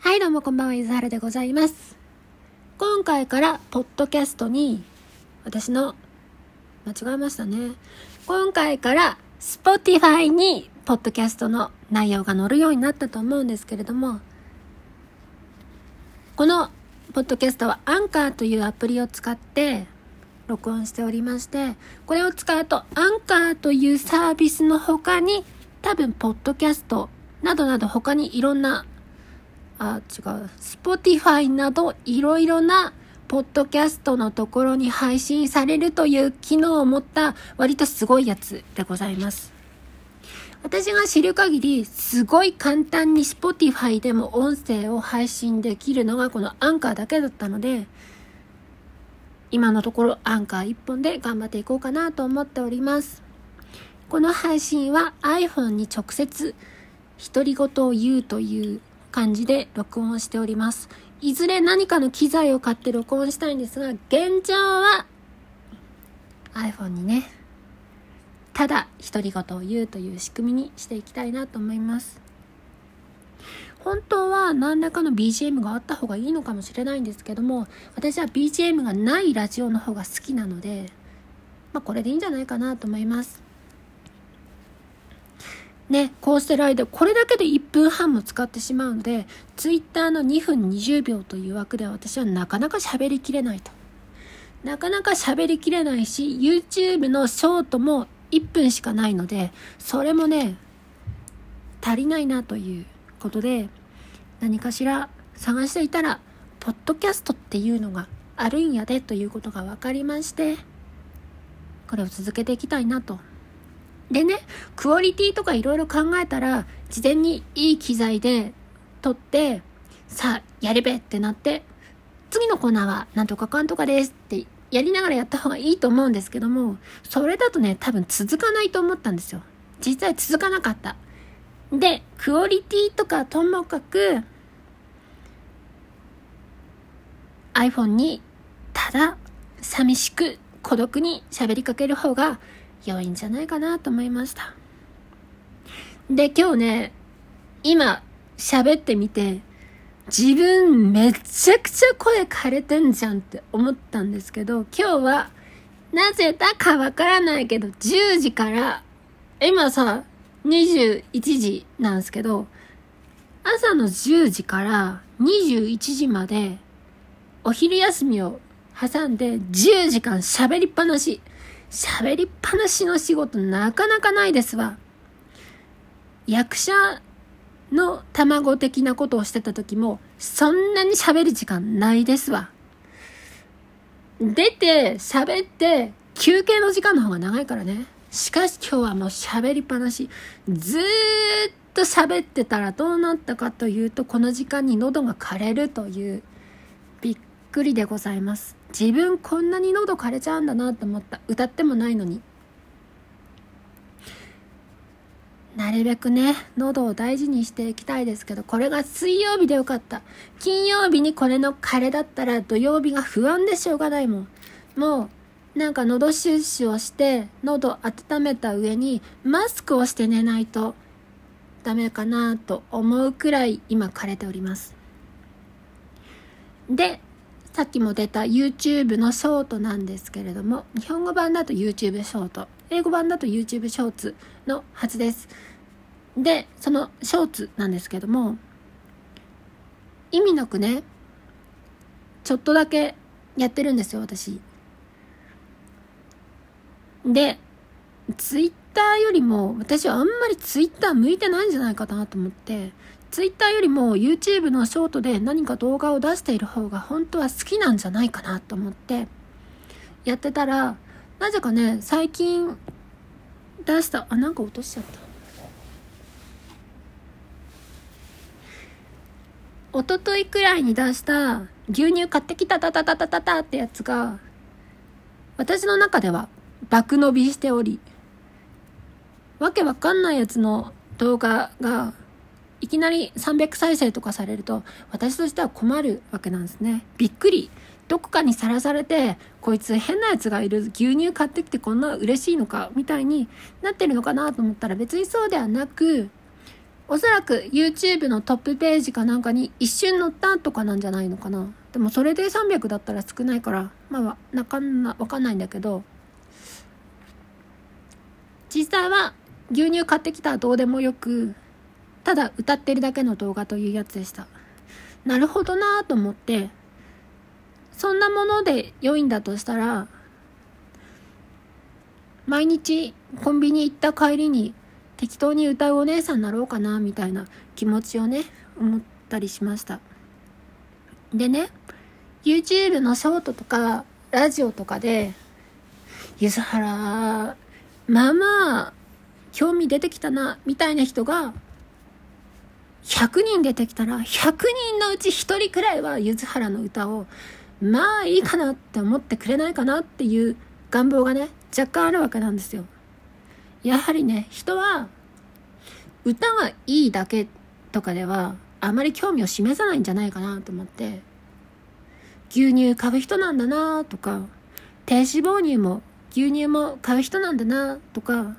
はい、どうもこんばんは、ゆずはるでございます。今回から、ポッドキャストに、私の、間違えましたね。今回から、Spotify に、ポッドキャストの内容が載るようになったと思うんですけれども、この、ポッドキャストは、アンカーというアプリを使って、録音しておりまして、これを使うと、アンカーというサービスの他に、多分、ポッドキャストなどなど他にいろんなあ、違う。Spotify などいろいろなポッドキャストのところに配信されるという機能を持った割とすごいやつでございます。私が知る限り、すごい簡単に Spotify でも音声を配信できるのがこのアンカーだけだったので、今のところアンカー一本で頑張っていこうかなと思っております。この配信は iPhone に直接独り言を言うという感じで録音しております。いずれ何かの機材を買って録音したいんですが、現状は iPhone にね、ただ独り言を言うという仕組みにしていきたいなと思います。本当は何らかの BGM があった方がいいのかもしれないんですけども、私は BGM がないラジオの方が好きなので、まあこれでいいんじゃないかなと思います。ね、こうしてる間、これだけで1分半も使ってしまうので、Twitter の2分20秒という枠では私はなかなか喋りきれないと。なかなか喋りきれないし、YouTube のショートも1分しかないので、それもね、足りないなということで、何かしら探していたら、ポッドキャストっていうのがあるんやでということが分かりまして、これを続けていきたいなとでね、クオリティとかいろいろ考えたら、事前にいい機材で撮って、さあ、やれべってなって、次のコーナーはなんとかかんとかですってやりながらやった方がいいと思うんですけども、それだとね、多分続かないと思ったんですよ。実際続かなかった。で、クオリティとかともかく、iPhone にただ寂しく孤独に喋りかける方が良いんじゃないかなと思いました。で、今日ね、今喋ってみて、自分めちゃくちゃ声枯れてんじゃんって思ったんですけど、今日はなぜだかわからないけど、10時から、今さ、21時なんですけど、朝の10時から21時まで、お昼休みを挟んで10時間喋りっぱなし。喋りっぱなしの仕事なかなかないですわ。役者の卵的なことをしてた時も、そんなに喋る時間ないですわ。出て、喋って、休憩の時間の方が長いからね。しかし今日はもう喋りっぱなし。ずーっと喋ってたらどうなったかというと、この時間に喉が枯れるという、くりでございます。自分こんなに喉枯れちゃうんだなと思った。歌ってもないのに。なるべくね、喉を大事にしていきたいですけど、これが水曜日でよかった。金曜日にこれの枯れだったら土曜日が不安でしょうがないもん。もう、なんか喉シュッシュをして、喉温めた上にマスクをして寝ないとダメかなと思うくらい今枯れております。で、さっきも出た YouTube のショートなんですけれども、日本語版だと YouTube ショート、英語版だと YouTube ショーツのはずです。で、そのショーツなんですけども、意味なくね、ちょっとだけやってるんですよ、私。で、Twitter よりも、私はあんまり Twitter 向いてないんじゃないかなと思って、ツイッターよりも YouTube のショートで何か動画を出している方が本当は好きなんじゃないかなと思ってやってたらなぜかね最近出したあなんか落としちゃった。一昨日くらいに出した牛乳買ってきたたたたたたたってやつが私の中では爆伸びしておりわけわかんないやつの動画がいきなり300再生とかされると、私としては困るわけなんですね。びっくり。どこかにさらされて、こいつ変なやつがいる、牛乳買ってきてこんな嬉しいのか、みたいになってるのかなと思ったら別にそうではなく、おそらく YouTube のトップページかなんかに一瞬載ったとかなんじゃないのかな。でもそれで300だったら少ないから、まあ、なかんな、わかんないんだけど、実際は牛乳買ってきたらどうでもよく、ただ歌ってるだけの動画というやつでした。なるほどなと思って、そんなもので良いんだとしたら、毎日コンビニ行った帰りに適当に歌うお姉さんになろうかなみたいな気持ちをね思ったりしましたでね YouTube のショートとかラジオとかでゆずはらまあまあ興味出てきたなみたいな人が100人出てきたら100人のうち1人くらいはゆずはらの歌をまあいいかなって思ってくれないかなっていう願望がね若干あるわけなんですよ。やはりね、人は歌がいいだけとかではあまり興味を示さないんじゃないかなと思って、牛乳買う人なんだなとか、低脂肪乳も牛乳も買う人なんだなとか、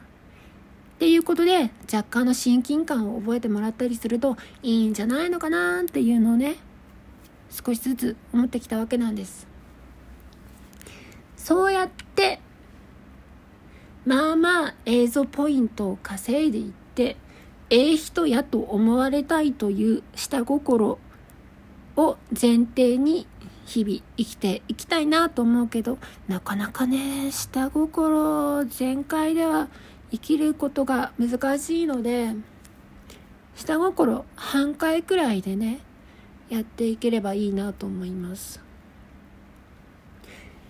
っていうことで若干の親近感を覚えてもらったりするといいんじゃないのかなっていうのをね、少しずつ思ってきたわけなんです。そうやってまあまあ映像ポイントを稼いでいってええ人やと思われたいという下心を前提に日々生きていきたいなと思うけどなかなかね下心全開では生きることが難しいので下心半回くらいでねやっていければいいなと思います。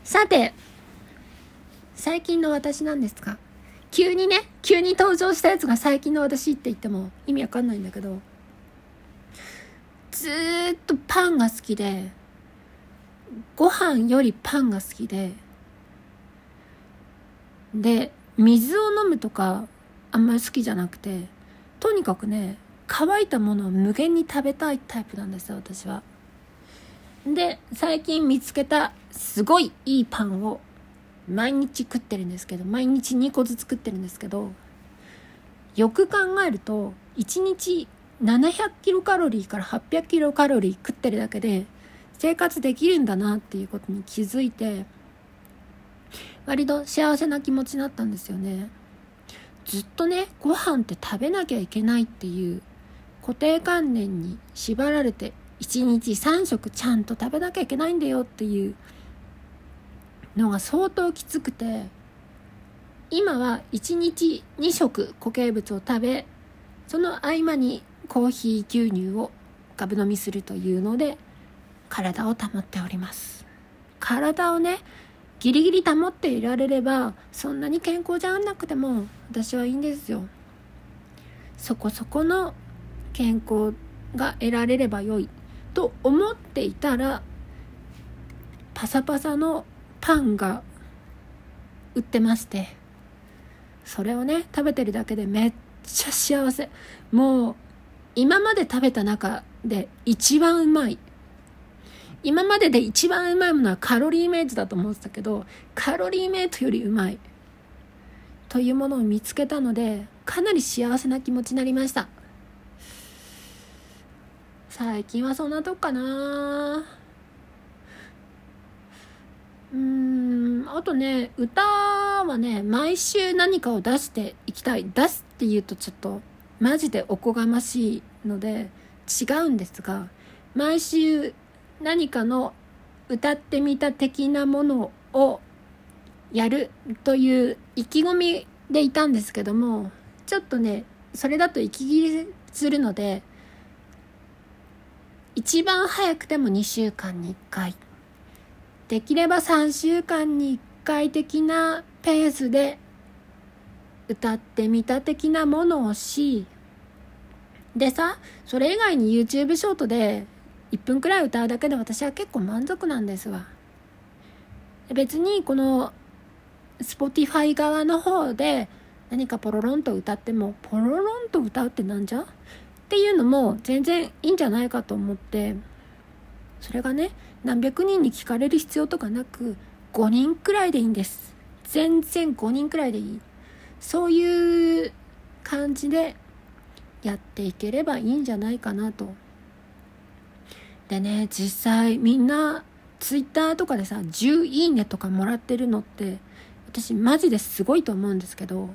さて最近の私なんですが、急にね、急に登場したやつが最近の私って言っても意味わかんないんだけど、ずーっとパンが好きで、ご飯よりパンが好きで、で、水を飲むとかあんまり好きじゃなくて、とにかくね、乾いたものを無限に食べたいタイプなんですよ、私は。で、最近見つけたすごいいいパンを毎日食ってるんですけど毎日2個ずつ食ってるんですけどよく考えると1日700キロカロリーから800キロカロリー食ってるだけで生活できるんだなっていうことに気づいて割と幸せな気持ちになったんですよね。ずっとねご飯って食べなきゃいけないっていう固定観念に縛られて1日3食ちゃんと食べなきゃいけないんだよっていうのが相当きつくて今は1日2食固形物を食べその合間にコーヒー牛乳をガブ飲みするというので体を保っております。体をねギリギリ保っていられればそんなに健康じゃなくても私はいいんですよ。そこそこの健康が得られればよい。と思っていたらパサパサのパンが売ってましてそれをね食べてるだけでめっちゃ幸せ。もう今まで食べた中で一番うまい。今までで一番うまいものはカロリーメイトだと思ってたけどカロリーメイトよりうまい。というものを見つけたのでかなり幸せな気持ちになりました。最近はそんなとこかな。うーんあとね歌はね毎週何かを出していきたい。出すっていうとちょっとマジでおこがましいので違うんですが毎週何かの歌ってみた的なものをやるという意気込みでいたんですけどもちょっとねそれだと息切れするので一番早くても2週間に1回。できれば3週間に1回的なペースで歌ってみた的なものをし、でさ、それ以外に YouTube ショートで1分くらい歌うだけで私は結構満足なんですわ。別にこの Spotify 側の方で何かポロロンと歌っても、ポロロンと歌うってなんじゃ？っていうのも全然いいんじゃないかと思って、それがね、何百人に聞かれる必要とかなく5人くらいでいいんです全然5人くらいでいいそういう感じでやっていければいいんじゃないかなと。でね、実際みんなツイッターとかでさ、10いいねとかもらってるのって、私マジですごいと思うんですけど、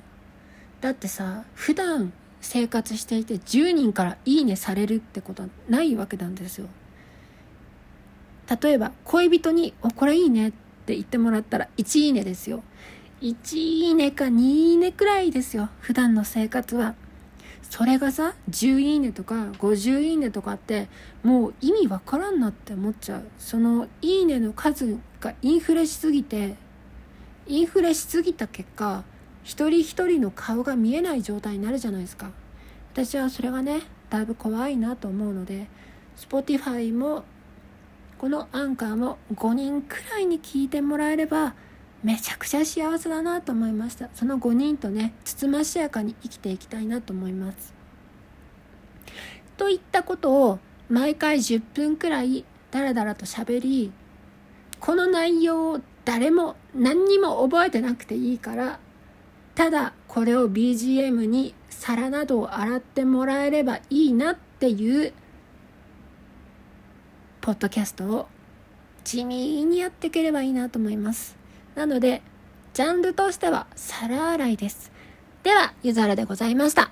だってさ、普段生活していて10人からいいねされるってことはないわけなんですよ。例えば恋人に「おこれいいね」って言ってもらったら1いいねですよ。1いいねか2いいねくらいですよ普段の生活は。それがさ10いいねとか50いいねとかってもう意味わからんなって思っちゃう。そのいいねの数がインフレしすぎてインフレしすぎた結果一人一人の顔が見えない状態になるじゃないですか。私はそれがねだいぶ怖いなと思うので Spotify もこのアンカーも5人くらいに聞いてもらえればめちゃくちゃ幸せだなと思いましたその5人とねつつましやかに生きていきたいなと思いますといったことを毎回10分くらいダラダラと喋りこの内容を誰も何にも覚えてなくていいからただこれを BGM に皿などを洗ってもらえればいいなっていうポッドキャストを地味にやっていければいいなと思います。なので、ジャンルとしては皿洗いです。では、ゆずはらでございました。